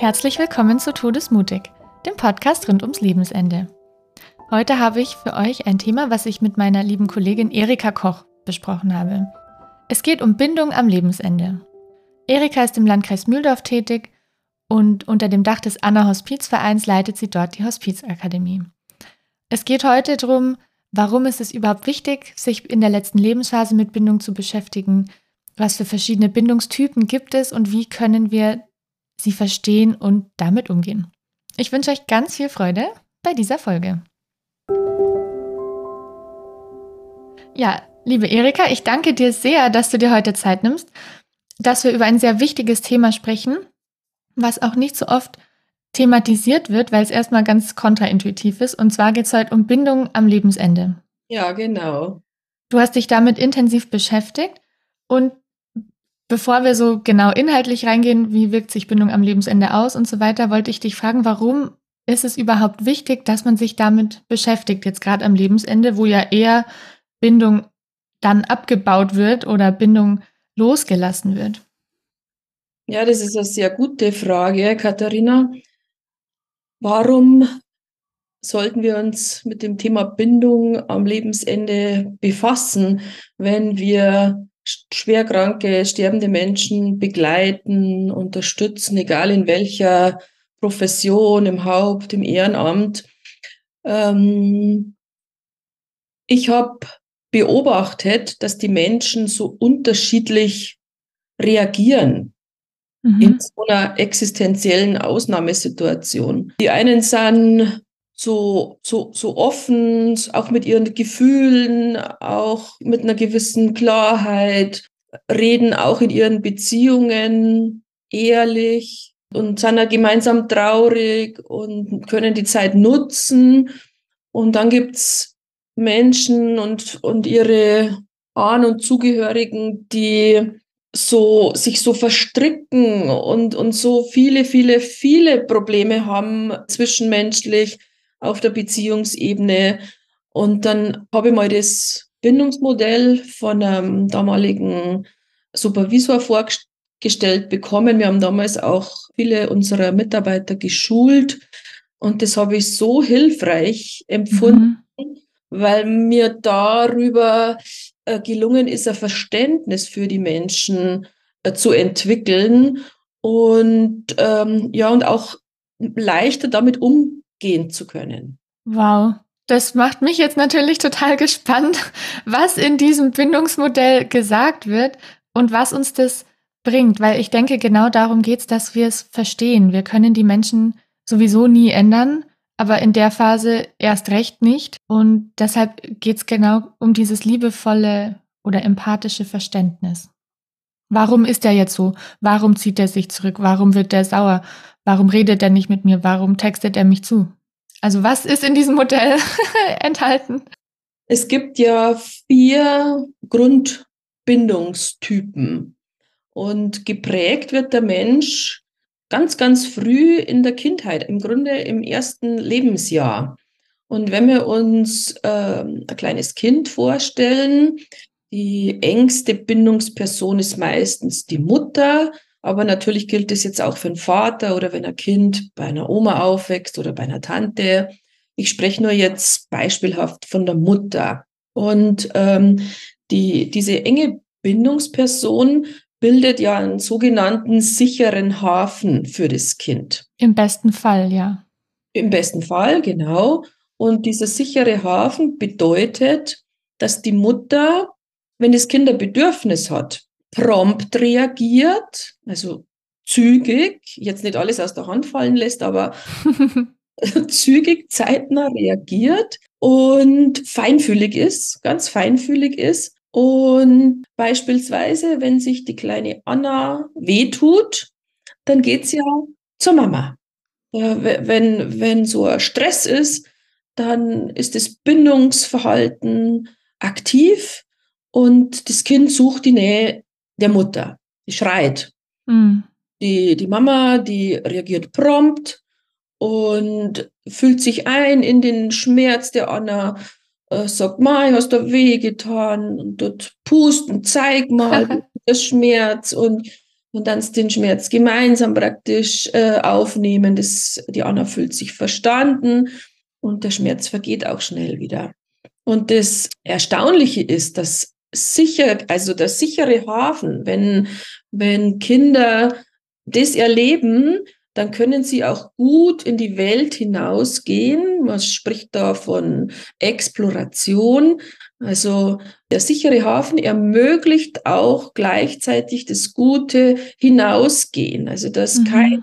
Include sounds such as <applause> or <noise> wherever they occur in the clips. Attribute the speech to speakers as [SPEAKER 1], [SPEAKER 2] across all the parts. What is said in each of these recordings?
[SPEAKER 1] Herzlich willkommen zu Todesmutig, dem Podcast rund ums Lebensende. Heute habe ich für euch ein Thema, was ich mit meiner lieben Kollegin Erika Koch besprochen habe. Es geht um Bindung am Lebensende. Erika ist im Landkreis Mühldorf tätig und unter dem Dach des Anna Hospizvereins leitet sie dort die Hospizakademie. Es geht heute darum, warum ist es überhaupt wichtig, sich in der letzten Lebensphase mit Bindung zu beschäftigen, was für verschiedene Bindungstypen gibt es und wie können wir sie verstehen und damit umgehen. Ich wünsche euch ganz viel Freude bei dieser Folge. Ja, liebe Erika, ich danke dir sehr, dass du dir heute Zeit nimmst, dass wir über ein sehr wichtiges Thema sprechen, was auch nicht so oft thematisiert wird, weil es erstmal ganz kontraintuitiv ist. Und zwar geht es heute um Bindung am Lebensende.
[SPEAKER 2] Ja, genau.
[SPEAKER 1] Du hast dich damit intensiv beschäftigt und Bevor wir so genau inhaltlich reingehen, wie wirkt sich Bindung am Lebensende aus und so weiter, wollte ich dich fragen, warum ist es überhaupt wichtig, dass man sich damit beschäftigt, jetzt gerade am Lebensende, wo ja eher Bindung dann abgebaut wird oder Bindung losgelassen wird?
[SPEAKER 2] Ja, das ist eine sehr gute Frage, Katharina. Warum sollten wir uns mit dem Thema Bindung am Lebensende befassen, wenn wir schwerkranke, sterbende Menschen begleiten, unterstützen, egal in welcher Profession, im Haupt, im Ehrenamt. Ähm, ich habe beobachtet, dass die Menschen so unterschiedlich reagieren mhm. in so einer existenziellen Ausnahmesituation. Die einen sind so, so, so offen, auch mit ihren Gefühlen, auch mit einer gewissen Klarheit, reden auch in ihren Beziehungen ehrlich und sind auch gemeinsam traurig und können die Zeit nutzen. Und dann gibt's Menschen und, und ihre Ahnen und Zugehörigen, die so, sich so verstricken und, und so viele, viele, viele Probleme haben zwischenmenschlich, auf der Beziehungsebene. Und dann habe ich mal das Bindungsmodell von einem damaligen Supervisor vorgestellt bekommen. Wir haben damals auch viele unserer Mitarbeiter geschult und das habe ich so hilfreich empfunden, mhm. weil mir darüber äh, gelungen ist, ein Verständnis für die Menschen äh, zu entwickeln und ähm, ja und auch leichter damit umzugehen gehen zu können.
[SPEAKER 1] Wow. Das macht mich jetzt natürlich total gespannt, was in diesem Bindungsmodell gesagt wird und was uns das bringt, weil ich denke, genau darum geht es, dass wir es verstehen. Wir können die Menschen sowieso nie ändern, aber in der Phase erst recht nicht. Und deshalb geht es genau um dieses liebevolle oder empathische Verständnis. Warum ist er jetzt so? Warum zieht er sich zurück? Warum wird er sauer? Warum redet er nicht mit mir? Warum textet er mich zu? Also was ist in diesem Modell <laughs> enthalten?
[SPEAKER 2] Es gibt ja vier Grundbindungstypen und geprägt wird der Mensch ganz, ganz früh in der Kindheit, im Grunde im ersten Lebensjahr. Und wenn wir uns äh, ein kleines Kind vorstellen, die engste Bindungsperson ist meistens die Mutter, aber natürlich gilt es jetzt auch für einen Vater oder wenn ein Kind bei einer Oma aufwächst oder bei einer Tante. Ich spreche nur jetzt beispielhaft von der Mutter. Und ähm, die, diese enge Bindungsperson bildet ja einen sogenannten sicheren Hafen für das Kind.
[SPEAKER 1] Im besten Fall, ja.
[SPEAKER 2] Im besten Fall, genau. Und dieser sichere Hafen bedeutet, dass die Mutter, wenn das Kind ein Bedürfnis hat, prompt reagiert, also zügig, jetzt nicht alles aus der Hand fallen lässt, aber <laughs> zügig, zeitnah reagiert und feinfühlig ist, ganz feinfühlig ist. Und beispielsweise, wenn sich die kleine Anna wehtut, dann geht's ja zur Mama. Wenn, wenn so ein Stress ist, dann ist das Bindungsverhalten aktiv und das Kind sucht die Nähe der Mutter. Die schreit. Mhm. Die, die Mama, die reagiert prompt und fühlt sich ein in den Schmerz der Anna, äh, sagt, Mai, hast du weh getan und dort pust und zeig mal <laughs> das Schmerz und und dann den Schmerz gemeinsam praktisch äh, aufnehmen. Das, die Anna fühlt sich verstanden und der Schmerz vergeht auch schnell wieder. Und das Erstaunliche ist, dass sicher, also der sichere Hafen, wenn, wenn Kinder das erleben, dann können sie auch gut in die Welt hinausgehen. Man spricht da von Exploration. Also der sichere Hafen ermöglicht auch gleichzeitig das gute Hinausgehen. Also dass mhm. keine,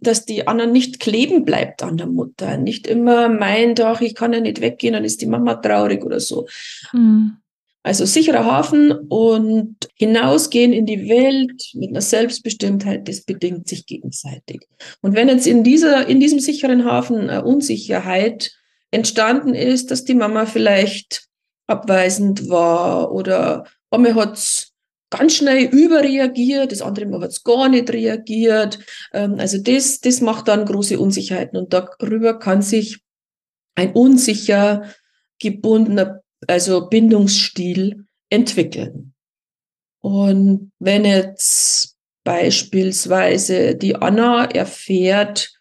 [SPEAKER 2] dass die anderen nicht kleben bleibt an der Mutter. Nicht immer meint, ach, ich kann ja nicht weggehen, dann ist die Mama traurig oder so. Mhm. Also sicherer Hafen und hinausgehen in die Welt mit einer Selbstbestimmtheit, das bedingt sich gegenseitig. Und wenn jetzt in dieser, in diesem sicheren Hafen eine Unsicherheit entstanden ist, dass die Mama vielleicht abweisend war oder Mama hat ganz schnell überreagiert, das andere Mal hat gar nicht reagiert. Ähm, also das, das macht dann große Unsicherheiten und darüber kann sich ein unsicher gebundener also Bindungsstil entwickeln. Und wenn jetzt beispielsweise die Anna erfährt,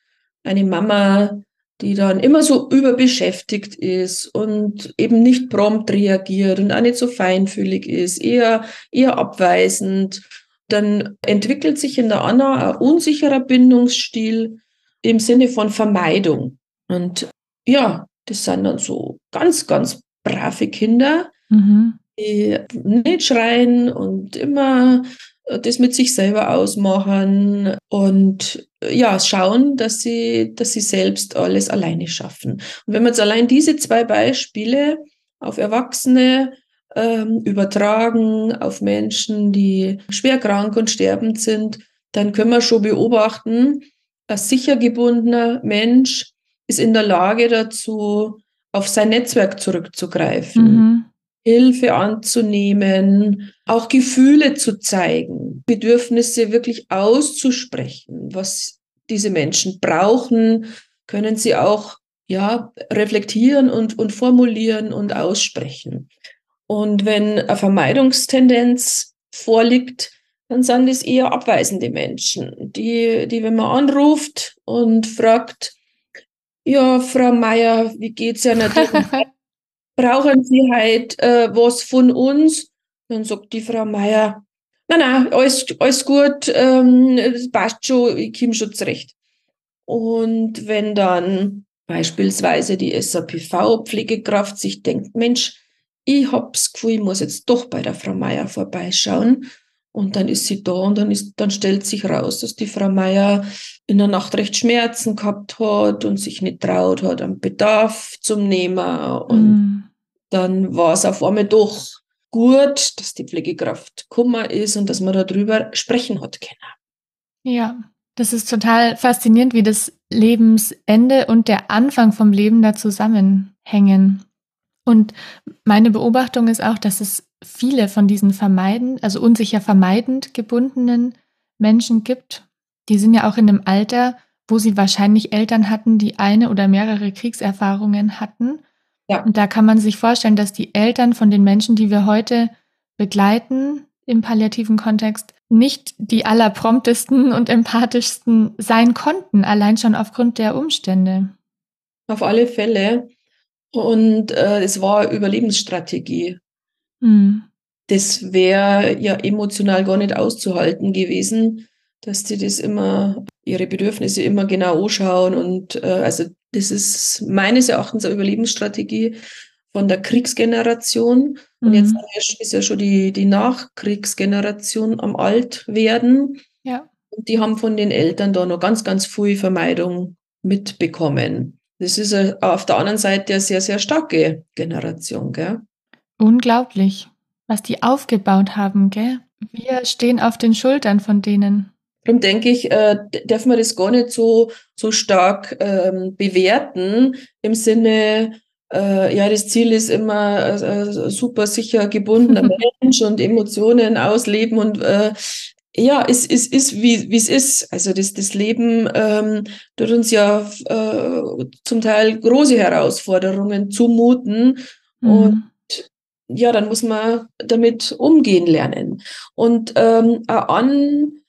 [SPEAKER 2] eine Mama, die dann immer so überbeschäftigt ist und eben nicht prompt reagiert und auch nicht so feinfühlig ist, eher, eher abweisend, dann entwickelt sich in der Anna ein unsicherer Bindungsstil im Sinne von Vermeidung. Und ja, das sind dann so ganz, ganz brave Kinder, mhm. die nicht schreien und immer das mit sich selber ausmachen und ja, schauen, dass sie, dass sie selbst alles alleine schaffen. Und wenn wir jetzt allein diese zwei Beispiele auf Erwachsene ähm, übertragen, auf Menschen, die schwer krank und sterbend sind, dann können wir schon beobachten, ein sicher gebundener Mensch ist in der Lage dazu, auf sein Netzwerk zurückzugreifen, mhm. Hilfe anzunehmen, auch Gefühle zu zeigen, Bedürfnisse wirklich auszusprechen, was diese Menschen brauchen, können sie auch ja, reflektieren und, und formulieren und aussprechen. Und wenn eine Vermeidungstendenz vorliegt, dann sind es eher abweisende Menschen, die, die, wenn man anruft und fragt, ja, Frau Meier, wie geht's ja <laughs> natürlich? Brauchen Sie halt äh, was von uns? Dann sagt die Frau Meier, na na, alles, alles gut, ähm, das passt schon, ich komme schon zurecht. Und wenn dann beispielsweise die SAPV-Pflegekraft sich denkt, Mensch, ich hab's Gefühl, ich muss jetzt doch bei der Frau Meier vorbeischauen, und dann ist sie da und dann, ist, dann stellt sich raus, dass die Frau Meier in der Nacht recht Schmerzen gehabt hat und sich nicht traut hat, am Bedarf zum Nehmen. Und mm. dann war es auf einmal doch gut, dass die Pflegekraft Kummer ist und dass man darüber sprechen hat können.
[SPEAKER 1] Ja, das ist total faszinierend, wie das Lebensende und der Anfang vom Leben da zusammenhängen. Und meine Beobachtung ist auch, dass es viele von diesen vermeiden, also unsicher vermeidend gebundenen Menschen gibt. Die sind ja auch in einem Alter, wo sie wahrscheinlich Eltern hatten, die eine oder mehrere Kriegserfahrungen hatten. Ja. Und da kann man sich vorstellen, dass die Eltern von den Menschen, die wir heute begleiten im palliativen Kontext, nicht die allerpromptesten und empathischsten sein konnten, allein schon aufgrund der Umstände.
[SPEAKER 2] Auf alle Fälle. Und äh, es war Überlebensstrategie. Mhm. Das wäre ja emotional gar nicht auszuhalten gewesen, dass die das immer, ihre Bedürfnisse immer genau anschauen. Und äh, also das ist meines Erachtens eine Überlebensstrategie von der Kriegsgeneration. Und mhm. jetzt ist ja schon die, die Nachkriegsgeneration am Altwerden. Ja. Und die haben von den Eltern da noch ganz, ganz viel Vermeidung mitbekommen. Das ist auf der anderen Seite eine sehr, sehr starke Generation, gell?
[SPEAKER 1] Unglaublich, was die aufgebaut haben, gell? Wir stehen auf den Schultern von denen.
[SPEAKER 2] Darum denke ich, äh, darf man das gar nicht so, so stark ähm, bewerten im Sinne, äh, ja, das Ziel ist immer äh, super sicher gebundener <laughs> Mensch und Emotionen ausleben und äh, ja, es, ist, wie, wie es ist. Also das, das Leben ähm, tut uns ja äh, zum Teil große Herausforderungen zumuten. Mhm. Und ja, dann muss man damit umgehen lernen. Und ähm, an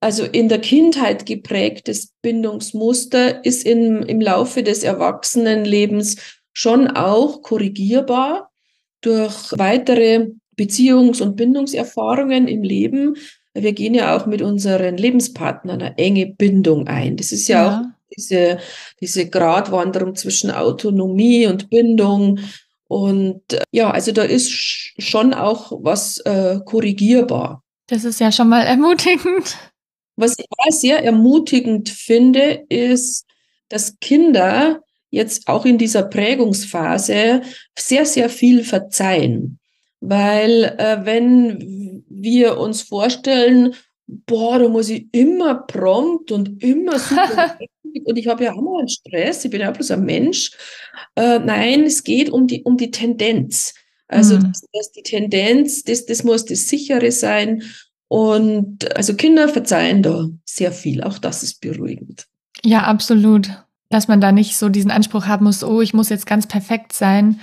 [SPEAKER 2] also in der Kindheit geprägtes Bindungsmuster ist im, im Laufe des Erwachsenenlebens schon auch korrigierbar durch weitere Beziehungs- und Bindungserfahrungen im Leben. Wir gehen ja auch mit unseren Lebenspartnern eine enge Bindung ein. Das ist ja, ja. auch diese, diese Gratwanderung zwischen Autonomie und Bindung. Und ja, also da ist schon auch was äh, korrigierbar.
[SPEAKER 1] Das ist ja schon mal ermutigend.
[SPEAKER 2] Was ich sehr ermutigend finde, ist, dass Kinder jetzt auch in dieser Prägungsphase sehr, sehr viel verzeihen. Weil äh, wenn wir uns vorstellen, boah, da muss ich immer prompt und immer super <laughs> und ich habe ja auch mal einen Stress, ich bin ja bloß ein Mensch. Äh, nein, es geht um die, um die Tendenz. Also mhm. das, das, die Tendenz, das, das muss das sichere sein und also Kinder verzeihen da sehr viel. Auch das ist beruhigend.
[SPEAKER 1] Ja, absolut. Dass man da nicht so diesen Anspruch haben muss, oh, ich muss jetzt ganz perfekt sein,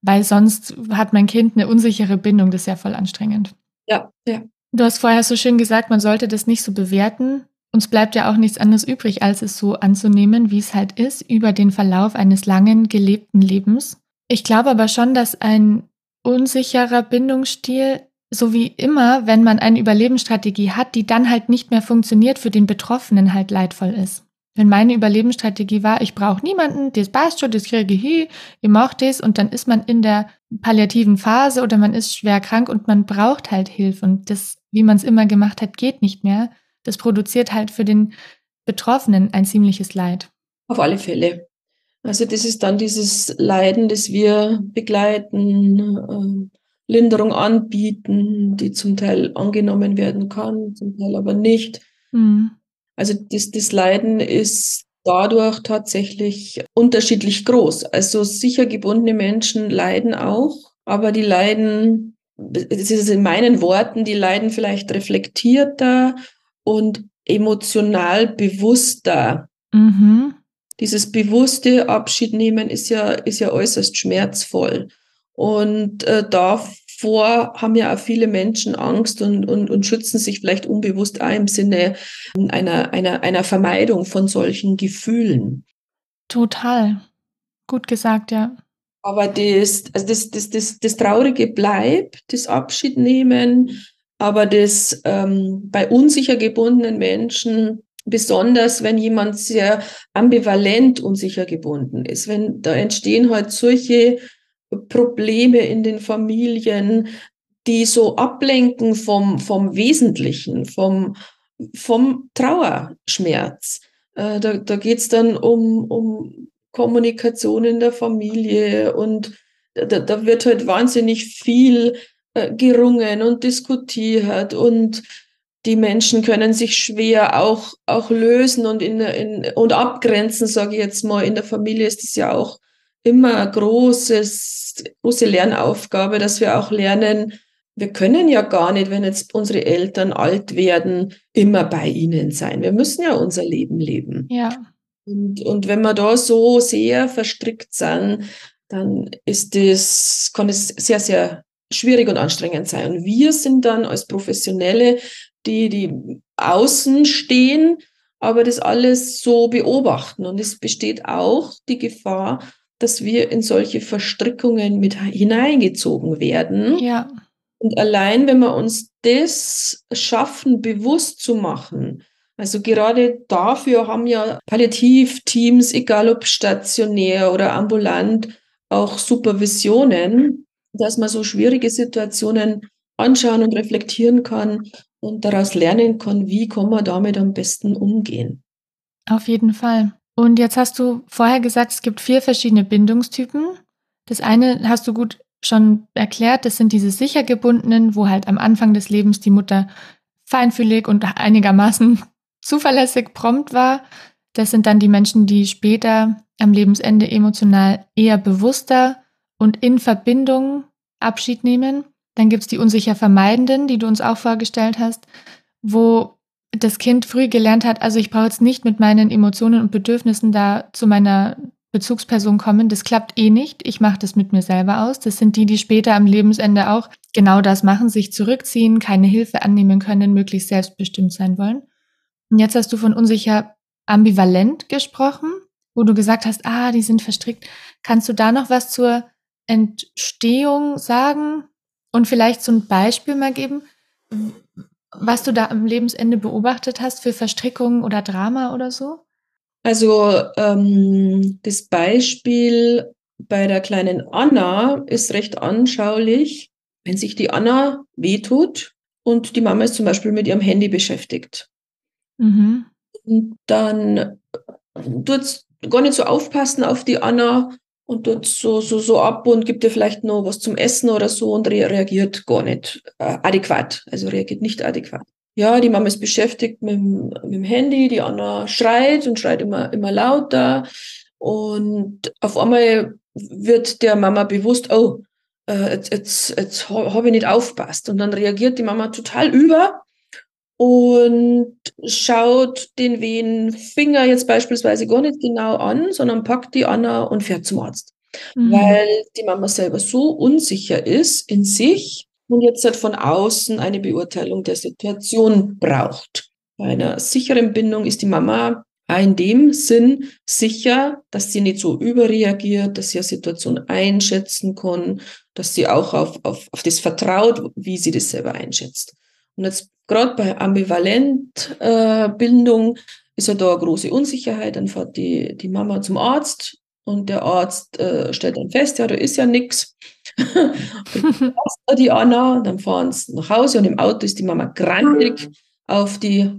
[SPEAKER 1] weil sonst hat mein Kind eine unsichere Bindung. Das ist ja voll anstrengend.
[SPEAKER 2] Ja, ja.
[SPEAKER 1] Du hast vorher so schön gesagt, man sollte das nicht so bewerten. Uns bleibt ja auch nichts anderes übrig, als es so anzunehmen, wie es halt ist, über den Verlauf eines langen gelebten Lebens. Ich glaube aber schon, dass ein unsicherer Bindungsstil so wie immer, wenn man eine Überlebensstrategie hat, die dann halt nicht mehr funktioniert, für den Betroffenen halt leidvoll ist. Wenn meine Überlebensstrategie war, ich brauche niemanden, das passt schon, das kriege ich hin, ihr macht das und dann ist man in der palliativen Phase oder man ist schwer krank und man braucht halt Hilfe und das, wie man es immer gemacht hat, geht nicht mehr. Das produziert halt für den Betroffenen ein ziemliches Leid.
[SPEAKER 2] Auf alle Fälle. Also das ist dann dieses Leiden, das wir begleiten, äh, Linderung anbieten, die zum Teil angenommen werden kann, zum Teil aber nicht. Mhm. Also das, das Leiden ist dadurch tatsächlich unterschiedlich groß. Also sicher gebundene Menschen leiden auch, aber die leiden, das ist in meinen Worten, die leiden vielleicht reflektierter und emotional bewusster. Mhm. Dieses bewusste Abschiednehmen ist ja, ist ja äußerst schmerzvoll. Und äh, davor haben ja auch viele Menschen Angst und, und, und schützen sich vielleicht unbewusst auch im Sinne einer, einer, einer Vermeidung von solchen Gefühlen.
[SPEAKER 1] Total. Gut gesagt, ja.
[SPEAKER 2] Aber das, also das, das, das, das Traurige bleibt, das Abschiednehmen, aber das ähm, bei unsicher gebundenen Menschen, besonders wenn jemand sehr ambivalent unsicher gebunden ist, wenn da entstehen halt solche Probleme in den Familien, die so ablenken vom, vom Wesentlichen, vom, vom Trauerschmerz. Äh, da da geht es dann um, um Kommunikation in der Familie und da, da wird halt wahnsinnig viel äh, gerungen und diskutiert und die Menschen können sich schwer auch, auch lösen und, in, in, und abgrenzen, sage ich jetzt mal. In der Familie ist es ja auch immer großes, große Lernaufgabe, dass wir auch lernen, wir können ja gar nicht, wenn jetzt unsere Eltern alt werden, immer bei ihnen sein. Wir müssen ja unser Leben leben.
[SPEAKER 1] Ja.
[SPEAKER 2] Und, und wenn wir da so sehr verstrickt sind, dann ist das, kann es sehr, sehr schwierig und anstrengend sein. Und wir sind dann als Professionelle, die, die außen stehen, aber das alles so beobachten. Und es besteht auch die Gefahr, dass wir in solche Verstrickungen mit hineingezogen werden.
[SPEAKER 1] Ja.
[SPEAKER 2] Und allein, wenn wir uns das schaffen, bewusst zu machen, also gerade dafür haben ja Palliativteams, egal ob stationär oder ambulant, auch Supervisionen, dass man so schwierige Situationen anschauen und reflektieren kann und daraus lernen kann, wie kann man damit am besten umgehen.
[SPEAKER 1] Auf jeden Fall. Und jetzt hast du vorher gesagt, es gibt vier verschiedene Bindungstypen. Das eine hast du gut schon erklärt, das sind diese sicher gebundenen, wo halt am Anfang des Lebens die Mutter feinfühlig und einigermaßen <laughs> zuverlässig prompt war. Das sind dann die Menschen, die später am Lebensende emotional eher bewusster und in Verbindung Abschied nehmen. Dann gibt es die unsicher Vermeidenden, die du uns auch vorgestellt hast, wo das Kind früh gelernt hat, also ich brauche jetzt nicht mit meinen Emotionen und Bedürfnissen da zu meiner Bezugsperson kommen, das klappt eh nicht, ich mache das mit mir selber aus. Das sind die, die später am Lebensende auch genau das machen, sich zurückziehen, keine Hilfe annehmen können, möglichst selbstbestimmt sein wollen. Und jetzt hast du von unsicher ambivalent gesprochen, wo du gesagt hast, ah, die sind verstrickt. Kannst du da noch was zur Entstehung sagen und vielleicht so ein Beispiel mal geben, was du da am Lebensende beobachtet hast für Verstrickungen oder Drama oder so?
[SPEAKER 2] Also ähm, das Beispiel bei der kleinen Anna ist recht anschaulich, wenn sich die Anna wehtut und die Mama ist zum Beispiel mit ihrem Handy beschäftigt. Mhm. Und dann tut gar nicht so aufpassen auf die Anna und tut so, so, so ab und gibt ihr vielleicht noch was zum Essen oder so und re reagiert gar nicht äh, adäquat, also reagiert nicht adäquat. Ja, die Mama ist beschäftigt mit, mit dem Handy, die Anna schreit und schreit immer, immer lauter und auf einmal wird der Mama bewusst, oh, äh, jetzt, jetzt, jetzt habe ich nicht aufpasst. Und dann reagiert die Mama total über und schaut den wehen Finger jetzt beispielsweise gar nicht genau an, sondern packt die Anna und fährt zum Arzt. Mhm. Weil die Mama selber so unsicher ist in sich und jetzt halt von außen eine Beurteilung der Situation braucht. Bei einer sicheren Bindung ist die Mama in dem Sinn sicher, dass sie nicht so überreagiert, dass sie eine Situation einschätzen kann, dass sie auch auf, auf, auf das vertraut, wie sie das selber einschätzt. Und jetzt gerade bei Ambivalentbildung äh, ist ja da eine große Unsicherheit. Dann fährt die, die Mama zum Arzt und der Arzt äh, stellt dann fest, ja, da ist ja nichts. <laughs> die Anna, dann fahren sie nach Hause und im Auto ist die Mama grantig auf die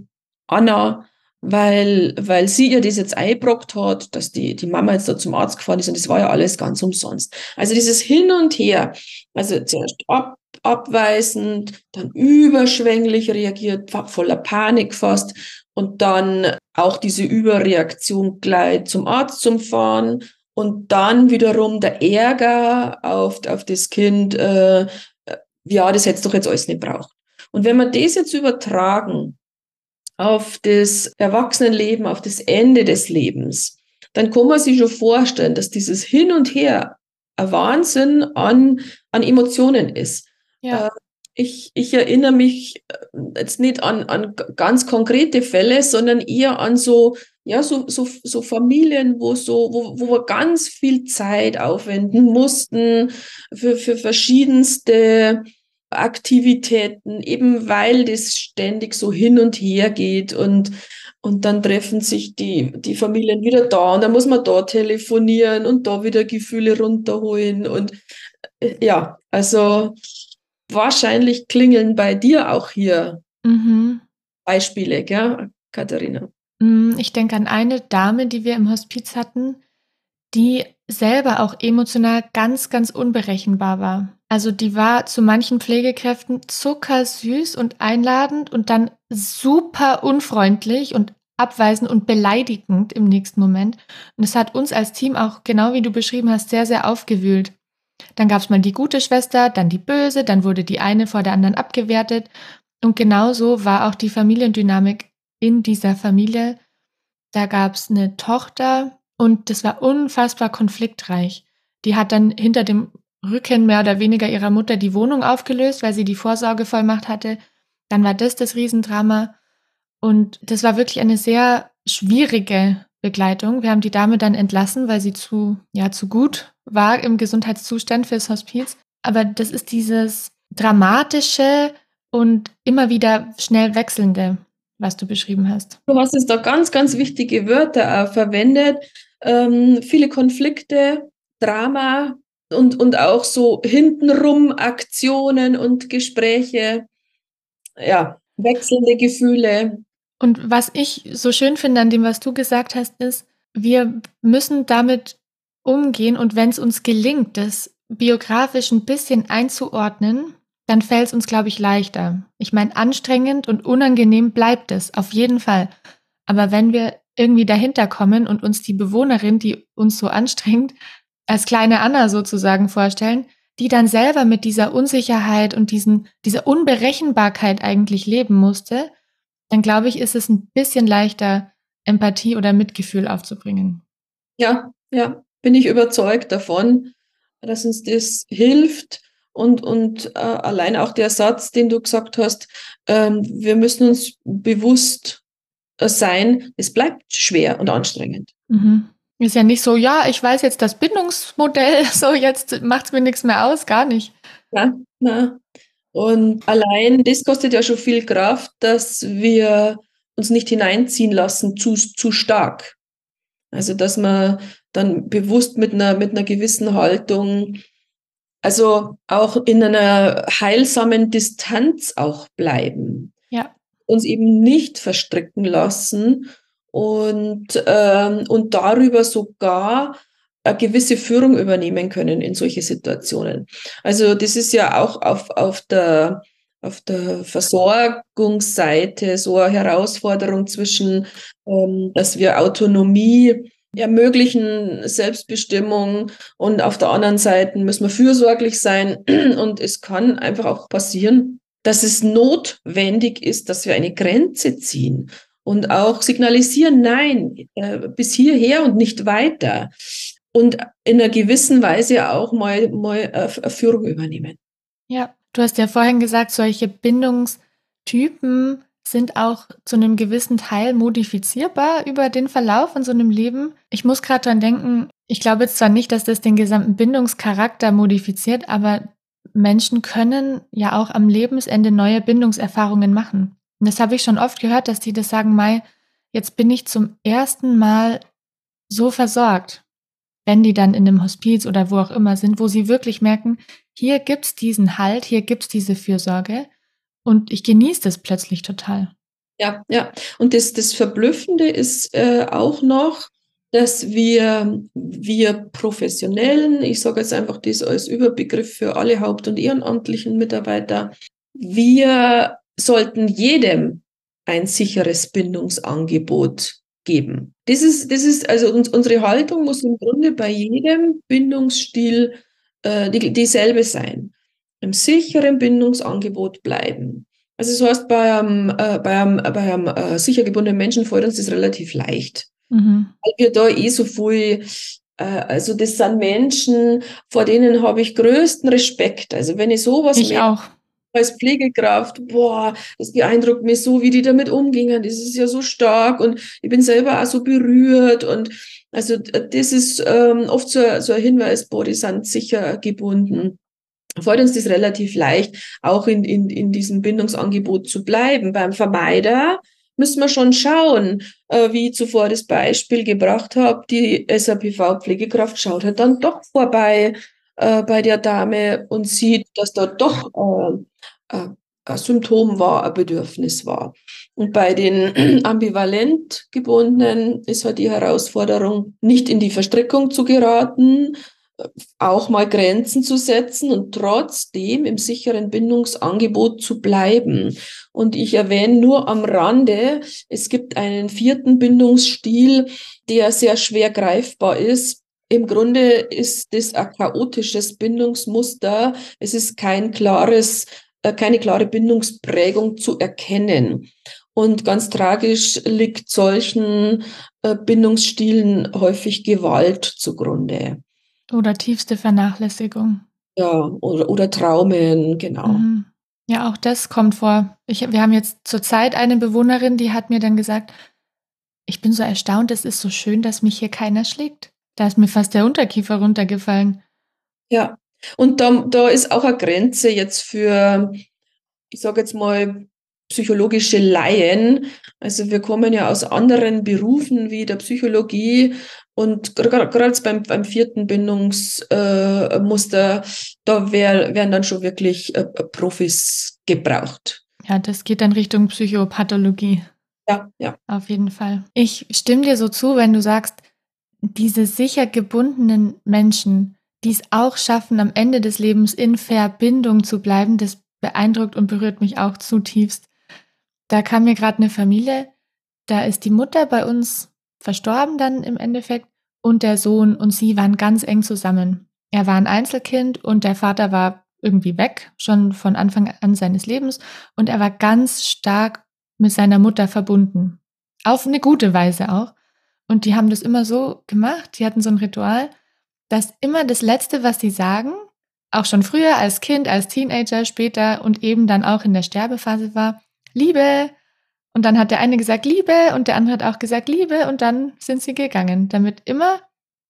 [SPEAKER 2] Anna weil, weil sie ihr das jetzt eingebrockt hat, dass die, die Mama jetzt da zum Arzt gefahren ist und das war ja alles ganz umsonst. Also dieses Hin und Her, also zuerst ab, abweisend, dann überschwänglich reagiert, voller Panik fast und dann auch diese Überreaktion gleich zum Arzt zum Fahren und dann wiederum der Ärger auf, auf das Kind, äh, ja, das hätte doch jetzt alles nicht braucht. Und wenn wir das jetzt übertragen auf das Erwachsenenleben, auf das Ende des Lebens, dann kann man sich schon vorstellen, dass dieses Hin und Her ein Wahnsinn an, an Emotionen ist. Ja. Äh, ich, ich erinnere mich äh, jetzt nicht an, an ganz konkrete Fälle, sondern eher an so, ja, so, so, so Familien, wo so, wo, wo wir ganz viel Zeit aufwenden mussten für, für verschiedenste Aktivitäten, eben weil das ständig so hin und her geht und, und dann treffen sich die, die Familien wieder da und dann muss man da telefonieren und da wieder Gefühle runterholen und äh, ja, also wahrscheinlich klingeln bei dir auch hier mhm. Beispiele, gell, Katharina?
[SPEAKER 1] Mm, ich denke an eine Dame, die wir im Hospiz hatten, die selber auch emotional ganz, ganz unberechenbar war. Also die war zu manchen Pflegekräften zuckersüß und einladend und dann super unfreundlich und abweisend und beleidigend im nächsten Moment. Und es hat uns als Team auch, genau wie du beschrieben hast, sehr, sehr aufgewühlt. Dann gab es mal die gute Schwester, dann die böse, dann wurde die eine vor der anderen abgewertet. Und genauso war auch die Familiendynamik in dieser Familie. Da gab es eine Tochter und das war unfassbar konfliktreich. Die hat dann hinter dem Rücken mehr oder weniger ihrer Mutter die Wohnung aufgelöst, weil sie die Vorsorgevollmacht hatte. Dann war das das Riesendrama. Und das war wirklich eine sehr schwierige Begleitung. Wir haben die Dame dann entlassen, weil sie zu, ja, zu gut war im Gesundheitszustand fürs Hospiz. Aber das ist dieses dramatische und immer wieder schnell wechselnde, was du beschrieben hast.
[SPEAKER 2] Du hast jetzt da ganz, ganz wichtige Wörter verwendet. Ähm, viele Konflikte, Drama, und, und auch so hintenrum Aktionen und Gespräche, ja, wechselnde Gefühle.
[SPEAKER 1] Und was ich so schön finde an dem, was du gesagt hast, ist, wir müssen damit umgehen und wenn es uns gelingt, das biografisch ein bisschen einzuordnen, dann fällt es uns, glaube ich, leichter. Ich meine, anstrengend und unangenehm bleibt es, auf jeden Fall. Aber wenn wir irgendwie dahinter kommen und uns die Bewohnerin, die uns so anstrengt, als kleine Anna sozusagen vorstellen, die dann selber mit dieser Unsicherheit und diesen, dieser Unberechenbarkeit eigentlich leben musste, dann glaube ich, ist es ein bisschen leichter, Empathie oder Mitgefühl aufzubringen.
[SPEAKER 2] Ja, ja, bin ich überzeugt davon, dass uns das hilft. Und, und äh, allein auch der Satz, den du gesagt hast, ähm, wir müssen uns bewusst sein, es bleibt schwer und anstrengend.
[SPEAKER 1] Mhm. Ist ja nicht so, ja, ich weiß jetzt das Bindungsmodell, <laughs> so jetzt macht es mir nichts mehr aus, gar nicht.
[SPEAKER 2] Ja, na. Und allein das kostet ja schon viel Kraft, dass wir uns nicht hineinziehen lassen zu, zu stark. Also, dass man dann bewusst mit einer, mit einer gewissen Haltung, also auch in einer heilsamen Distanz auch bleiben.
[SPEAKER 1] Ja.
[SPEAKER 2] Uns eben nicht verstricken lassen und, ähm, und darüber sogar eine gewisse Führung übernehmen können in solche Situationen. Also das ist ja auch auf, auf der auf der Versorgungsseite so eine Herausforderung zwischen, ähm, dass wir Autonomie ermöglichen, Selbstbestimmung und auf der anderen Seite müssen wir fürsorglich sein <clears throat> und es kann einfach auch passieren, dass es notwendig ist, dass wir eine Grenze ziehen und auch signalisieren, nein, äh, bis hierher und nicht weiter und in einer gewissen Weise auch mal, mal äh, Führung übernehmen.
[SPEAKER 1] Ja, Du hast ja vorhin gesagt, solche Bindungstypen sind auch zu einem gewissen Teil modifizierbar über den Verlauf von so einem Leben. Ich muss gerade dran denken, ich glaube jetzt zwar nicht, dass das den gesamten Bindungscharakter modifiziert, aber Menschen können ja auch am Lebensende neue Bindungserfahrungen machen. Und das habe ich schon oft gehört, dass die das sagen, Mai, jetzt bin ich zum ersten Mal so versorgt wenn die dann in einem Hospiz oder wo auch immer sind, wo sie wirklich merken, hier gibt's diesen Halt, hier gibt's diese Fürsorge und ich genieße das plötzlich total.
[SPEAKER 2] Ja, ja. Und das, das Verblüffende ist äh, auch noch, dass wir, wir Professionellen, ich sage jetzt einfach das als Überbegriff für alle haupt- und ehrenamtlichen Mitarbeiter, wir sollten jedem ein sicheres Bindungsangebot geben. Das ist, das ist also uns, unsere Haltung muss im Grunde bei jedem Bindungsstil äh, die, dieselbe sein. Im sicheren Bindungsangebot bleiben. Also das heißt, bei einem, äh, bei einem, bei einem äh, sicher gebundenen Menschen fällt uns das relativ leicht. Mhm. Weil wir da eh so viel äh, also das sind Menschen, vor denen habe ich größten Respekt. Also wenn ich sowas
[SPEAKER 1] ich auch
[SPEAKER 2] als Pflegekraft, boah, das beeindruckt mich so, wie die damit umgingen. Das ist ja so stark und ich bin selber auch so berührt und also das ist ähm, oft so, so ein Hinweis, boah, die sind sicher gebunden. Fällt uns das relativ leicht, auch in, in, in diesem Bindungsangebot zu bleiben. Beim Vermeider müssen wir schon schauen, äh, wie ich zuvor das Beispiel gebracht habe, die SAPV-Pflegekraft schaut halt dann doch vorbei äh, bei der Dame und sieht, dass da doch äh, ein Symptom war, ein Bedürfnis war. Und bei den <clears throat> ambivalent gebundenen ist halt die Herausforderung, nicht in die Verstrickung zu geraten, auch mal Grenzen zu setzen und trotzdem im sicheren Bindungsangebot zu bleiben. Und ich erwähne nur am Rande, es gibt einen vierten Bindungsstil, der sehr schwer greifbar ist. Im Grunde ist das ein chaotisches Bindungsmuster. Es ist kein klares äh, keine klare Bindungsprägung zu erkennen. Und ganz tragisch liegt solchen äh, Bindungsstilen häufig Gewalt zugrunde.
[SPEAKER 1] Oder tiefste Vernachlässigung.
[SPEAKER 2] Ja, oder, oder Traumen, genau. Mhm.
[SPEAKER 1] Ja, auch das kommt vor. Ich, wir haben jetzt zurzeit eine Bewohnerin, die hat mir dann gesagt, ich bin so erstaunt, es ist so schön, dass mich hier keiner schlägt. Da ist mir fast der Unterkiefer runtergefallen.
[SPEAKER 2] Ja, und da, da ist auch eine Grenze jetzt für, ich sage jetzt mal, psychologische Laien. Also wir kommen ja aus anderen Berufen wie der Psychologie und gerade beim, beim vierten Bindungsmuster, äh, da wär, werden dann schon wirklich äh, Profis gebraucht.
[SPEAKER 1] Ja, das geht dann Richtung Psychopathologie.
[SPEAKER 2] Ja, ja.
[SPEAKER 1] Auf jeden Fall. Ich stimme dir so zu, wenn du sagst, diese sicher gebundenen Menschen, die es auch schaffen, am Ende des Lebens in Verbindung zu bleiben, das beeindruckt und berührt mich auch zutiefst. Da kam mir gerade eine Familie, da ist die Mutter bei uns verstorben dann im Endeffekt und der Sohn und sie waren ganz eng zusammen. Er war ein Einzelkind und der Vater war irgendwie weg, schon von Anfang an seines Lebens und er war ganz stark mit seiner Mutter verbunden. Auf eine gute Weise auch. Und die haben das immer so gemacht, die hatten so ein Ritual, dass immer das Letzte, was sie sagen, auch schon früher als Kind, als Teenager, später und eben dann auch in der Sterbephase war, Liebe. Und dann hat der eine gesagt Liebe und der andere hat auch gesagt Liebe und dann sind sie gegangen, damit immer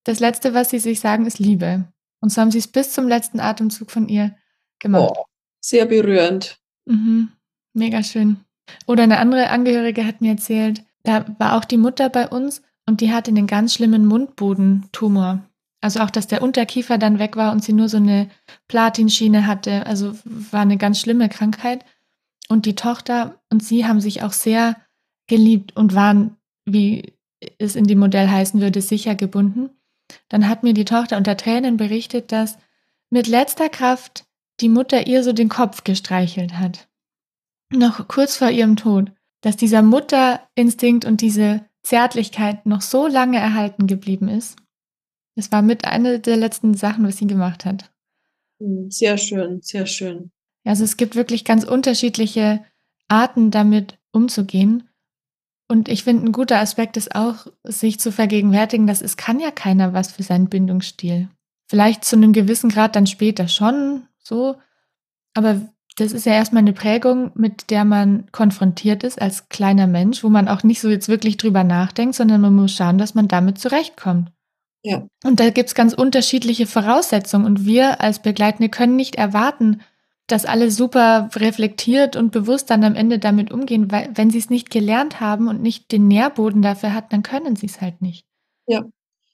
[SPEAKER 1] das Letzte, was sie sich sagen, ist Liebe. Und so haben sie es bis zum letzten Atemzug von ihr gemacht. Oh,
[SPEAKER 2] sehr berührend.
[SPEAKER 1] Mhm. Mega schön. Oder eine andere Angehörige hat mir erzählt, da war auch die Mutter bei uns und die hatte einen ganz schlimmen Mundbodentumor. Also auch, dass der Unterkiefer dann weg war und sie nur so eine Platinschiene hatte. Also war eine ganz schlimme Krankheit. Und die Tochter und sie haben sich auch sehr geliebt und waren, wie es in dem Modell heißen würde, sicher gebunden. Dann hat mir die Tochter unter Tränen berichtet, dass mit letzter Kraft die Mutter ihr so den Kopf gestreichelt hat. Noch kurz vor ihrem Tod. Dass dieser Mutterinstinkt und diese Zärtlichkeit noch so lange erhalten geblieben ist. Das war mit einer der letzten Sachen, was sie gemacht hat.
[SPEAKER 2] Hm, sehr schön, sehr schön.
[SPEAKER 1] Also es gibt wirklich ganz unterschiedliche Arten, damit umzugehen. Und ich finde, ein guter Aspekt ist auch, sich zu vergegenwärtigen, dass es kann ja keiner was für seinen Bindungsstil. Vielleicht zu einem gewissen Grad dann später schon so, aber das ist ja erstmal eine Prägung, mit der man konfrontiert ist als kleiner Mensch, wo man auch nicht so jetzt wirklich drüber nachdenkt, sondern man muss schauen, dass man damit zurechtkommt.
[SPEAKER 2] Ja.
[SPEAKER 1] Und da gibt es ganz unterschiedliche Voraussetzungen und wir als Begleitende können nicht erwarten, dass alle super reflektiert und bewusst dann am Ende damit umgehen, weil wenn sie es nicht gelernt haben und nicht den Nährboden dafür hat, dann können sie es halt nicht.
[SPEAKER 2] Ja.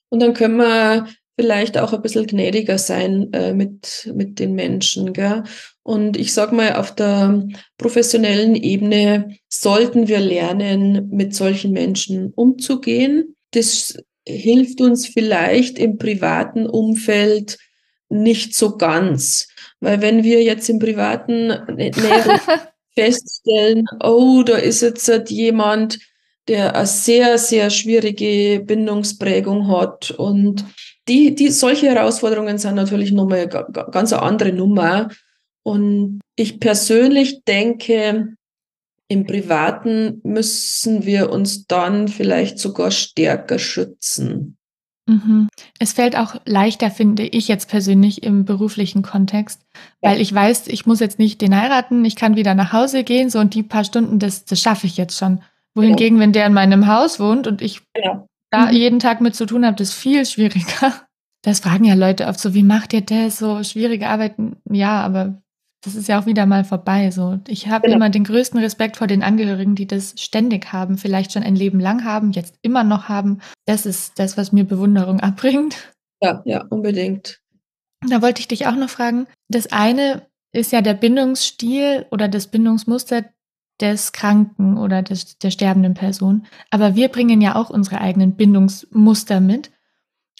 [SPEAKER 2] Und dann können wir vielleicht auch ein bisschen gnädiger sein äh, mit, mit den Menschen. Gell? Und ich sage mal, auf der professionellen Ebene sollten wir lernen, mit solchen Menschen umzugehen. Das hilft uns vielleicht im privaten Umfeld nicht so ganz. Weil wenn wir jetzt im privaten <laughs> feststellen, oh, da ist jetzt jemand, der eine sehr, sehr schwierige Bindungsprägung hat. Und die, die, solche Herausforderungen sind natürlich nochmal eine ganz andere Nummer. Und ich persönlich denke, im Privaten müssen wir uns dann vielleicht sogar stärker schützen.
[SPEAKER 1] Mhm. Es fällt auch leichter, finde ich jetzt persönlich im beruflichen Kontext, ja. weil ich weiß, ich muss jetzt nicht den heiraten, ich kann wieder nach Hause gehen, so und die paar Stunden, das, das schaffe ich jetzt schon. Wohingegen, ja. wenn der in meinem Haus wohnt und ich ja. da mhm. jeden Tag mit zu tun habe, das ist viel schwieriger. Das fragen ja Leute oft so, wie macht ihr das? So schwierige Arbeiten. Ja, aber das ist ja auch wieder mal vorbei. So, ich habe genau. immer den größten Respekt vor den Angehörigen, die das ständig haben, vielleicht schon ein Leben lang haben, jetzt immer noch haben. Das ist das, was mir Bewunderung <laughs> abbringt.
[SPEAKER 2] Ja, ja, unbedingt.
[SPEAKER 1] Da wollte ich dich auch noch fragen. Das eine ist ja der Bindungsstil oder das Bindungsmuster des Kranken oder des, der sterbenden Person. Aber wir bringen ja auch unsere eigenen Bindungsmuster mit.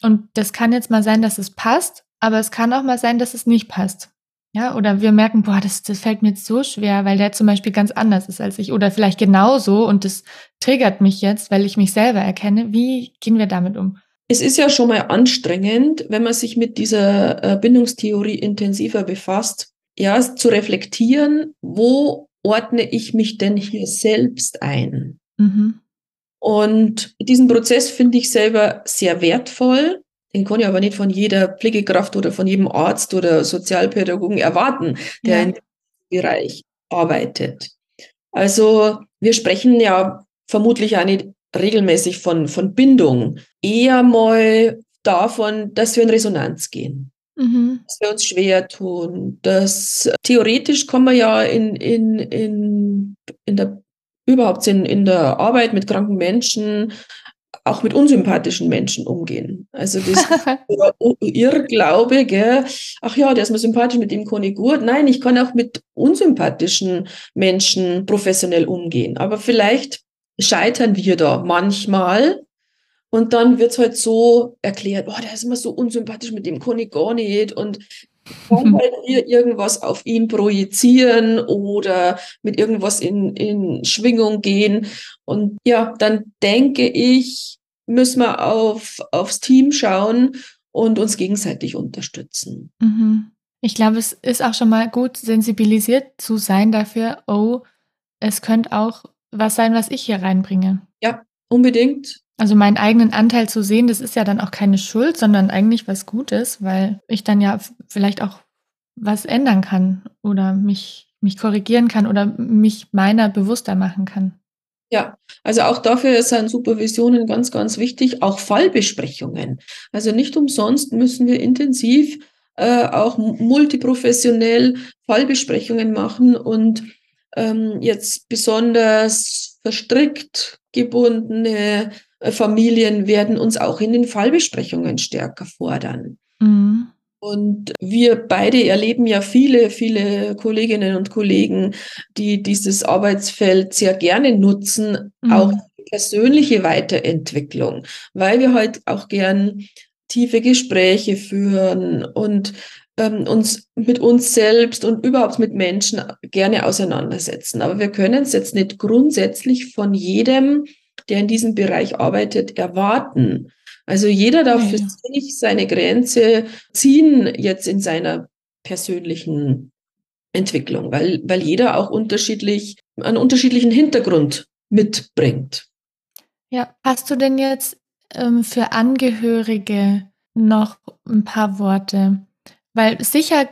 [SPEAKER 1] Und das kann jetzt mal sein, dass es passt, aber es kann auch mal sein, dass es nicht passt. Ja, oder wir merken, boah, das, das fällt mir jetzt so schwer, weil der zum Beispiel ganz anders ist als ich. Oder vielleicht genauso und das triggert mich jetzt, weil ich mich selber erkenne. Wie gehen wir damit um?
[SPEAKER 2] Es ist ja schon mal anstrengend, wenn man sich mit dieser äh, Bindungstheorie intensiver befasst, ja, zu reflektieren, wo ordne ich mich denn hier selbst ein? Mhm. Und diesen Prozess finde ich selber sehr wertvoll, den kann ich aber nicht von jeder Pflegekraft oder von jedem Arzt oder Sozialpädagogen erwarten, der ja. in dem Bereich arbeitet. Also wir sprechen ja vermutlich auch nicht regelmäßig von, von Bindung, eher mal davon, dass wir in Resonanz gehen. Mhm. Dass wir uns schwer tun. Dass theoretisch kann man ja in, in, in, in der überhaupt in, in der Arbeit mit kranken Menschen auch mit unsympathischen Menschen umgehen. Also das <laughs> Irrglaube, gell? ach ja, der ist mir sympathisch, mit dem kann ich gut. Nein, ich kann auch mit unsympathischen Menschen professionell umgehen. Aber vielleicht scheitern wir da manchmal. Und dann wird es halt so erklärt, boah, der ist immer so unsympathisch, mit dem kann ich gar nicht. Und kann halt hier irgendwas auf ihn projizieren oder mit irgendwas in, in Schwingung gehen. Und ja, dann denke ich, müssen wir auf, aufs Team schauen und uns gegenseitig unterstützen.
[SPEAKER 1] Mhm. Ich glaube, es ist auch schon mal gut, sensibilisiert zu sein dafür, oh, es könnte auch was sein, was ich hier reinbringe.
[SPEAKER 2] Ja, unbedingt.
[SPEAKER 1] Also meinen eigenen Anteil zu sehen, das ist ja dann auch keine Schuld, sondern eigentlich was Gutes, weil ich dann ja vielleicht auch was ändern kann oder mich, mich korrigieren kann oder mich meiner bewusster machen kann.
[SPEAKER 2] Ja, also auch dafür sind Supervisionen ganz, ganz wichtig, auch Fallbesprechungen. Also nicht umsonst müssen wir intensiv äh, auch multiprofessionell Fallbesprechungen machen und ähm, jetzt besonders verstrickt gebundene Familien werden uns auch in den Fallbesprechungen stärker fordern. Mhm. Und wir beide erleben ja viele, viele Kolleginnen und Kollegen, die dieses Arbeitsfeld sehr gerne nutzen, mhm. auch persönliche Weiterentwicklung, weil wir halt auch gern tiefe Gespräche führen und ähm, uns mit uns selbst und überhaupt mit Menschen gerne auseinandersetzen. Aber wir können es jetzt nicht grundsätzlich von jedem, der in diesem Bereich arbeitet, erwarten. Also jeder darf ja. für sich seine Grenze ziehen jetzt in seiner persönlichen Entwicklung, weil, weil jeder auch unterschiedlich, einen unterschiedlichen Hintergrund mitbringt.
[SPEAKER 1] Ja, hast du denn jetzt ähm, für Angehörige noch ein paar Worte? Weil sicher,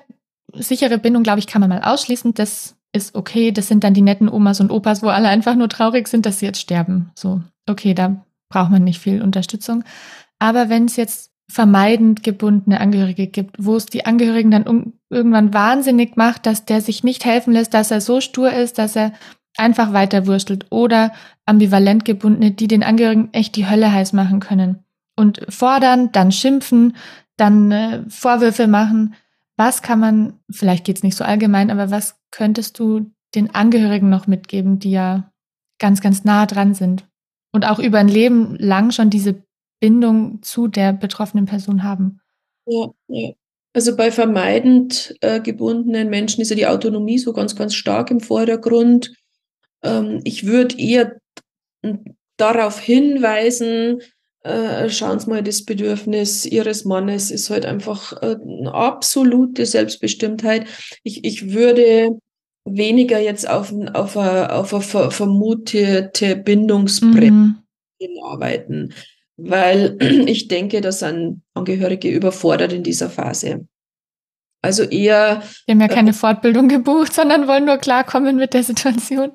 [SPEAKER 1] sichere Bindung, glaube ich, kann man mal ausschließen. Das ist okay. Das sind dann die netten Omas und Opas, wo alle einfach nur traurig sind, dass sie jetzt sterben. So, okay, da braucht man nicht viel Unterstützung. Aber wenn es jetzt vermeidend gebundene Angehörige gibt, wo es die Angehörigen dann irgendwann wahnsinnig macht, dass der sich nicht helfen lässt, dass er so stur ist, dass er einfach weiter wurstelt oder ambivalent gebundene, die den Angehörigen echt die Hölle heiß machen können und fordern, dann schimpfen, dann äh, Vorwürfe machen. Was kann man, vielleicht geht es nicht so allgemein, aber was könntest du den Angehörigen noch mitgeben, die ja ganz, ganz nah dran sind und auch über ein Leben lang schon diese Bindung zu der betroffenen Person haben.
[SPEAKER 2] Ja, ja. Also bei vermeidend äh, gebundenen Menschen ist ja die Autonomie so ganz, ganz stark im Vordergrund. Ähm, ich würde eher darauf hinweisen, äh, schauen Sie mal, das Bedürfnis Ihres Mannes ist halt einfach äh, eine absolute Selbstbestimmtheit. Ich, ich würde weniger jetzt auf, auf eine, auf eine vermutete Bindungsbremse mhm. arbeiten weil <clears throat> ich denke, dass sind Angehörige überfordert in dieser Phase. Also eher.
[SPEAKER 1] Die haben ja keine äh, Fortbildung gebucht, <laughs> sondern wollen nur klarkommen mit der Situation.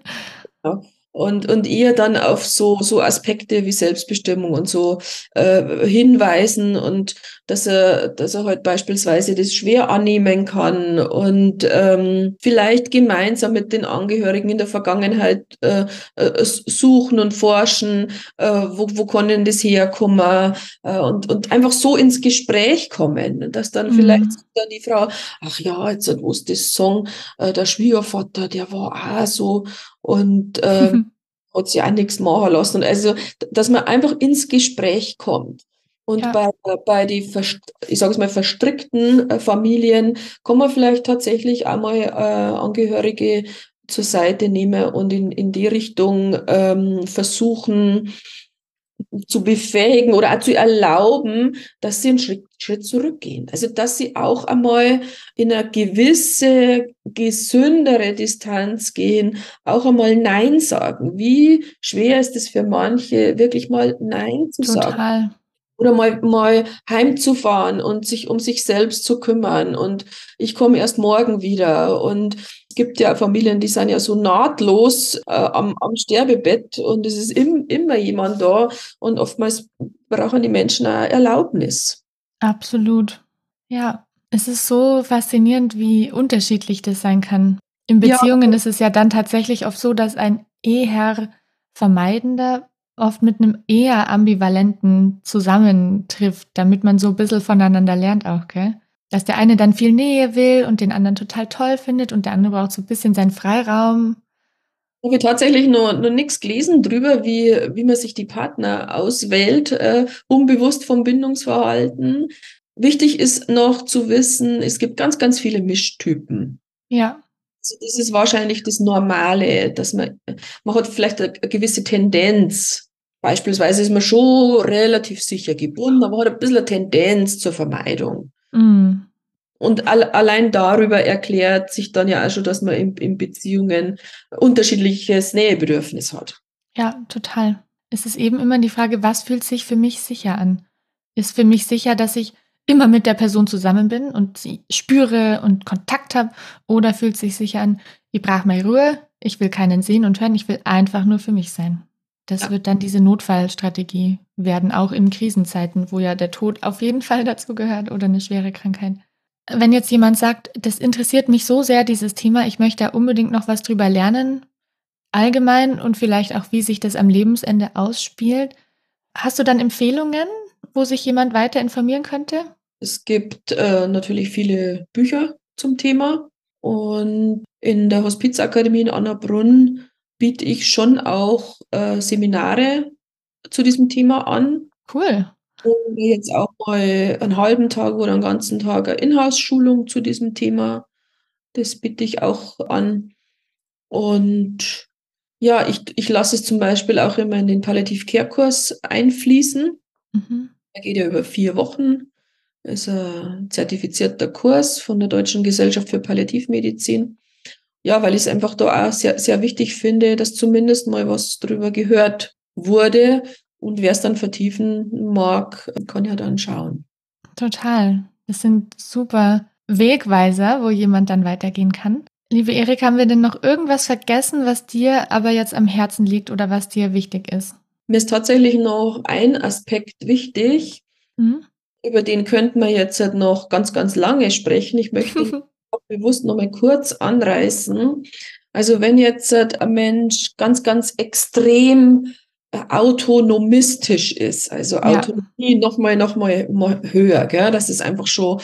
[SPEAKER 2] Ja und, und eher dann auf so, so Aspekte wie Selbstbestimmung und so äh, hinweisen und dass er, dass er halt beispielsweise das schwer annehmen kann und ähm, vielleicht gemeinsam mit den Angehörigen in der Vergangenheit äh, äh, suchen und forschen, äh, wo, wo kann denn das herkommen äh, und, und einfach so ins Gespräch kommen, dass dann mhm. vielleicht dann die Frau, ach ja, jetzt wo ist das Song, äh, der Schwiegervater, der war auch so und <laughs> äh, hat sich auch nichts machen lassen. Also, dass man einfach ins Gespräch kommt. Und ja. bei, bei die, ich sage es mal, verstrickten äh, Familien kann man vielleicht tatsächlich einmal äh, Angehörige zur Seite nehmen und in, in die Richtung ähm, versuchen, zu befähigen oder auch zu erlauben, dass sie einen Schritt, Schritt zurückgehen. Also dass sie auch einmal in eine gewisse gesündere Distanz gehen, auch einmal Nein sagen. Wie schwer ist es für manche, wirklich mal Nein zu Total. sagen? Oder mal, mal heimzufahren und sich um sich selbst zu kümmern. Und ich komme erst morgen wieder. Und es gibt ja Familien, die sind ja so nahtlos äh, am, am Sterbebett und es ist im, immer jemand da und oftmals brauchen die Menschen auch Erlaubnis.
[SPEAKER 1] Absolut. Ja, es ist so faszinierend, wie unterschiedlich das sein kann. In Beziehungen ja. ist es ja dann tatsächlich oft so, dass ein eher vermeidender oft mit einem eher ambivalenten zusammentrifft, damit man so ein bisschen voneinander lernt auch, gell? Dass der eine dann viel Nähe will und den anderen total toll findet und der andere braucht so ein bisschen seinen Freiraum.
[SPEAKER 2] Ich habe tatsächlich noch, noch nichts gelesen drüber, wie, wie man sich die Partner auswählt, äh, unbewusst vom Bindungsverhalten. Wichtig ist noch zu wissen, es gibt ganz, ganz viele Mischtypen.
[SPEAKER 1] Ja.
[SPEAKER 2] Also das ist wahrscheinlich das Normale, dass man, man hat vielleicht eine, gewisse Tendenz. Beispielsweise ist man schon relativ sicher gebunden, aber hat ein bisschen eine Tendenz zur Vermeidung. Mhm. Und all, allein darüber erklärt sich dann ja auch schon, dass man in, in Beziehungen unterschiedliches Nähebedürfnis hat.
[SPEAKER 1] Ja, total. Es ist eben immer die Frage, was fühlt sich für mich sicher an? Ist für mich sicher, dass ich immer mit der Person zusammen bin und sie spüre und Kontakt habe? Oder fühlt sich sicher an, ich brauche mal Ruhe, ich will keinen sehen und hören, ich will einfach nur für mich sein? Das ja. wird dann diese Notfallstrategie werden, auch in Krisenzeiten, wo ja der Tod auf jeden Fall dazu gehört oder eine schwere Krankheit. Wenn jetzt jemand sagt, das interessiert mich so sehr, dieses Thema, ich möchte da unbedingt noch was drüber lernen, allgemein und vielleicht auch, wie sich das am Lebensende ausspielt, hast du dann Empfehlungen, wo sich jemand weiter informieren könnte?
[SPEAKER 2] Es gibt äh, natürlich viele Bücher zum Thema und in der Hospizakademie in Annabrunn biete ich schon auch äh, Seminare zu diesem Thema an.
[SPEAKER 1] Cool.
[SPEAKER 2] Und jetzt auch mal einen halben Tag oder einen ganzen Tag eine Inhouse-Schulung zu diesem Thema. Das bitte ich auch an. Und ja, ich, ich lasse es zum Beispiel auch immer in den Palliativ-Care-Kurs einfließen. Mhm. Der geht ja über vier Wochen. Das ist ein zertifizierter Kurs von der Deutschen Gesellschaft für Palliativmedizin. Ja, weil ich es einfach da auch sehr, sehr wichtig finde, dass zumindest mal was drüber gehört wurde. Und wer es dann vertiefen mag, kann ja dann schauen.
[SPEAKER 1] Total. Das sind super Wegweiser, wo jemand dann weitergehen kann. Liebe Erik, haben wir denn noch irgendwas vergessen, was dir aber jetzt am Herzen liegt oder was dir wichtig ist?
[SPEAKER 2] Mir ist tatsächlich noch ein Aspekt wichtig, mhm. über den könnten wir jetzt noch ganz, ganz lange sprechen. Ich möchte <laughs> auch bewusst noch mal kurz anreißen. Also wenn jetzt ein Mensch ganz, ganz extrem autonomistisch ist, also ja. Autonomie noch mal, noch mal, mal höher, gell? dass es einfach schon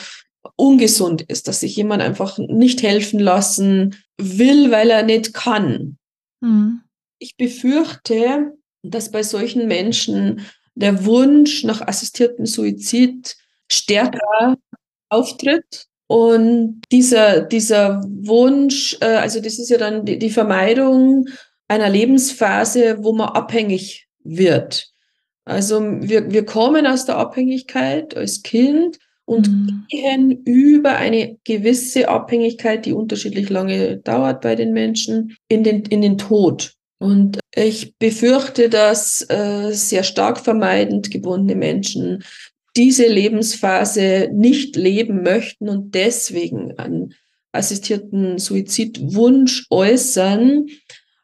[SPEAKER 2] ungesund ist, dass sich jemand einfach nicht helfen lassen will, weil er nicht kann. Mhm. Ich befürchte, dass bei solchen Menschen der Wunsch nach assistiertem Suizid stärker auftritt und dieser, dieser Wunsch, äh, also das ist ja dann die, die Vermeidung einer Lebensphase, wo man abhängig wird. Also wir, wir kommen aus der Abhängigkeit als Kind und mhm. gehen über eine gewisse Abhängigkeit, die unterschiedlich lange dauert bei den Menschen, in den, in den Tod. Und ich befürchte, dass äh, sehr stark vermeidend gebundene Menschen diese Lebensphase nicht leben möchten und deswegen einen assistierten Suizidwunsch äußern.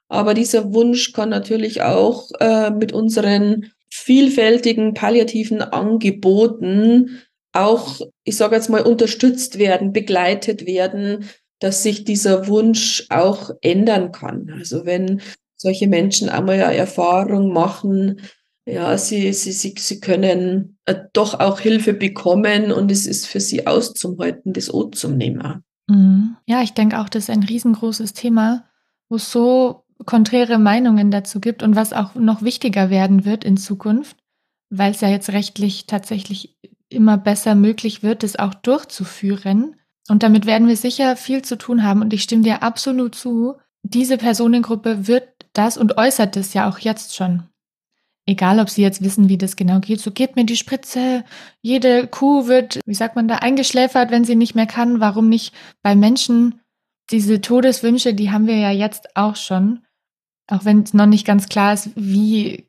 [SPEAKER 2] Aber dieser Wunsch kann natürlich auch äh, mit unseren vielfältigen palliativen Angeboten auch, ich sage jetzt mal, unterstützt werden, begleitet werden, dass sich dieser Wunsch auch ändern kann. Also wenn solche Menschen einmal ja Erfahrung machen, ja, sie, sie, sie, sie können äh, doch auch Hilfe bekommen und es ist für sie auszuhalten, das O zum Nehmen.
[SPEAKER 1] Mhm. Ja, ich denke auch, das ist ein riesengroßes Thema, wo so konträre Meinungen dazu gibt und was auch noch wichtiger werden wird in Zukunft, weil es ja jetzt rechtlich tatsächlich immer besser möglich wird, es auch durchzuführen. Und damit werden wir sicher viel zu tun haben. Und ich stimme dir absolut zu, diese Personengruppe wird das und äußert es ja auch jetzt schon egal ob sie jetzt wissen, wie das genau geht, so gebt mir die Spritze, jede Kuh wird, wie sagt man da, eingeschläfert, wenn sie nicht mehr kann. Warum nicht bei Menschen diese Todeswünsche, die haben wir ja jetzt auch schon, auch wenn es noch nicht ganz klar ist, wie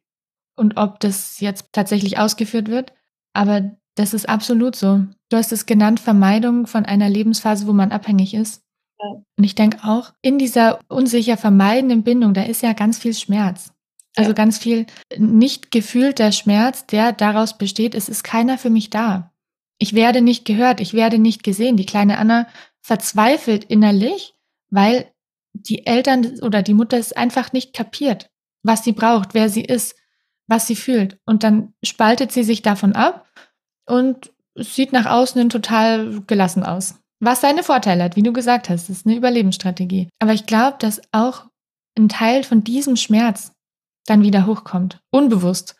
[SPEAKER 1] und ob das jetzt tatsächlich ausgeführt wird. Aber das ist absolut so. Du hast es genannt, Vermeidung von einer Lebensphase, wo man abhängig ist. Ja. Und ich denke auch, in dieser unsicher vermeidenden Bindung, da ist ja ganz viel Schmerz. Also ja. ganz viel nicht gefühlter Schmerz, der daraus besteht, es ist keiner für mich da. Ich werde nicht gehört, ich werde nicht gesehen. Die kleine Anna verzweifelt innerlich, weil die Eltern oder die Mutter es einfach nicht kapiert, was sie braucht, wer sie ist, was sie fühlt. Und dann spaltet sie sich davon ab und sieht nach außen total gelassen aus. Was seine Vorteile hat, wie du gesagt hast, ist eine Überlebensstrategie. Aber ich glaube, dass auch ein Teil von diesem Schmerz dann wieder hochkommt. Unbewusst.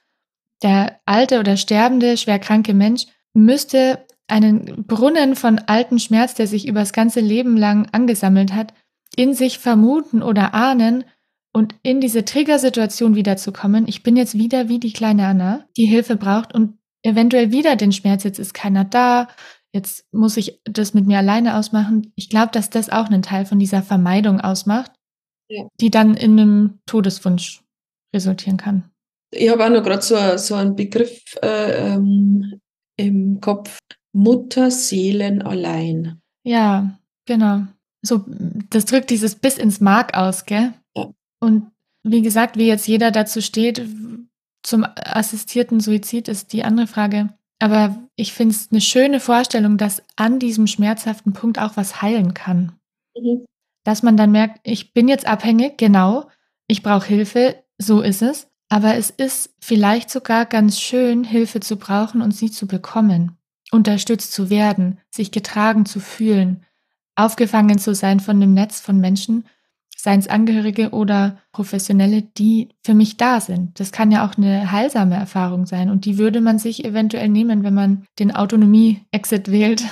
[SPEAKER 1] Der alte oder sterbende, schwerkranke Mensch müsste einen Brunnen von alten Schmerz, der sich über das ganze Leben lang angesammelt hat, in sich vermuten oder ahnen und in diese Triggersituation wiederzukommen. Ich bin jetzt wieder wie die kleine Anna, die Hilfe braucht und eventuell wieder den Schmerz, jetzt ist keiner da, jetzt muss ich das mit mir alleine ausmachen. Ich glaube, dass das auch einen Teil von dieser Vermeidung ausmacht, ja. die dann in einem Todeswunsch resultieren kann.
[SPEAKER 2] Ich habe auch noch gerade so, so einen Begriff äh, ähm, im Kopf. Mutterseelen allein.
[SPEAKER 1] Ja, genau. So, das drückt dieses bis ins Mark aus, gell? Ja. Und wie gesagt, wie jetzt jeder dazu steht, zum assistierten Suizid ist die andere Frage. Aber ich finde es eine schöne Vorstellung, dass an diesem schmerzhaften Punkt auch was heilen kann. Mhm. Dass man dann merkt, ich bin jetzt abhängig, genau, ich brauche Hilfe, so ist es. Aber es ist vielleicht sogar ganz schön, Hilfe zu brauchen und sie zu bekommen, unterstützt zu werden, sich getragen zu fühlen, aufgefangen zu sein von dem Netz von Menschen, seien es Angehörige oder Professionelle, die für mich da sind. Das kann ja auch eine heilsame Erfahrung sein und die würde man sich eventuell nehmen, wenn man den Autonomie-Exit wählt.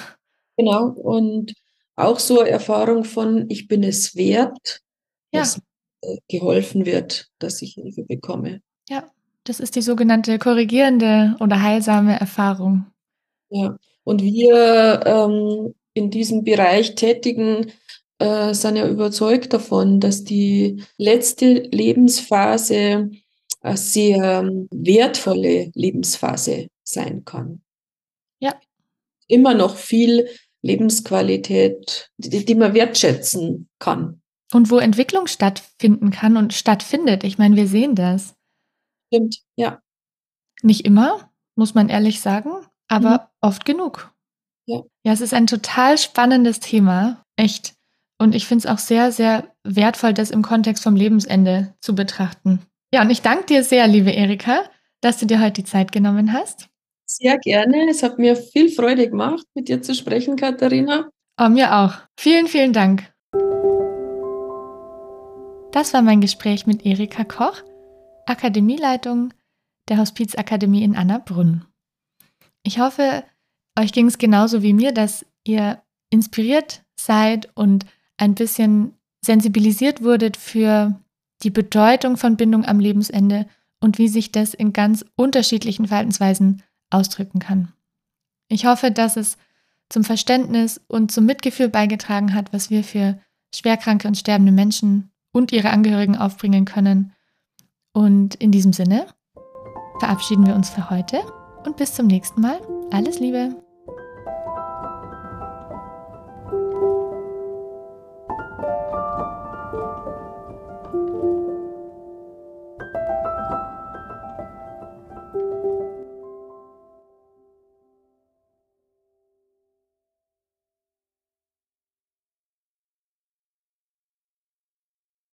[SPEAKER 2] Genau, und auch so eine Erfahrung von, ich bin es wert, ja. dass äh, geholfen wird, dass ich Hilfe bekomme.
[SPEAKER 1] Ja, das ist die sogenannte korrigierende oder heilsame Erfahrung.
[SPEAKER 2] Ja, und wir ähm, in diesem Bereich tätigen äh, sind ja überzeugt davon, dass die letzte Lebensphase eine sehr wertvolle Lebensphase sein kann.
[SPEAKER 1] Ja.
[SPEAKER 2] Immer noch viel Lebensqualität, die, die man wertschätzen kann.
[SPEAKER 1] Und wo Entwicklung stattfinden kann und stattfindet. Ich meine, wir sehen das.
[SPEAKER 2] Stimmt, ja.
[SPEAKER 1] Nicht immer, muss man ehrlich sagen, aber mhm. oft genug.
[SPEAKER 2] Ja.
[SPEAKER 1] ja, es ist ein total spannendes Thema, echt. Und ich finde es auch sehr, sehr wertvoll, das im Kontext vom Lebensende zu betrachten. Ja, und ich danke dir sehr, liebe Erika, dass du dir heute die Zeit genommen hast.
[SPEAKER 2] Sehr gerne. Es hat mir viel Freude gemacht, mit dir zu sprechen, Katharina.
[SPEAKER 1] Oh, mir auch. Vielen, vielen Dank. Das war mein Gespräch mit Erika Koch, Akademieleitung der Hospizakademie in Annabrunn. Ich hoffe, euch ging es genauso wie mir, dass ihr inspiriert seid und ein bisschen sensibilisiert wurdet für die Bedeutung von Bindung am Lebensende und wie sich das in ganz unterschiedlichen Verhaltensweisen ausdrücken kann. Ich hoffe, dass es zum Verständnis und zum Mitgefühl beigetragen hat, was wir für schwerkranke und sterbende Menschen und ihre Angehörigen aufbringen können. Und in diesem Sinne verabschieden wir uns für heute und bis zum nächsten Mal. Alles Liebe!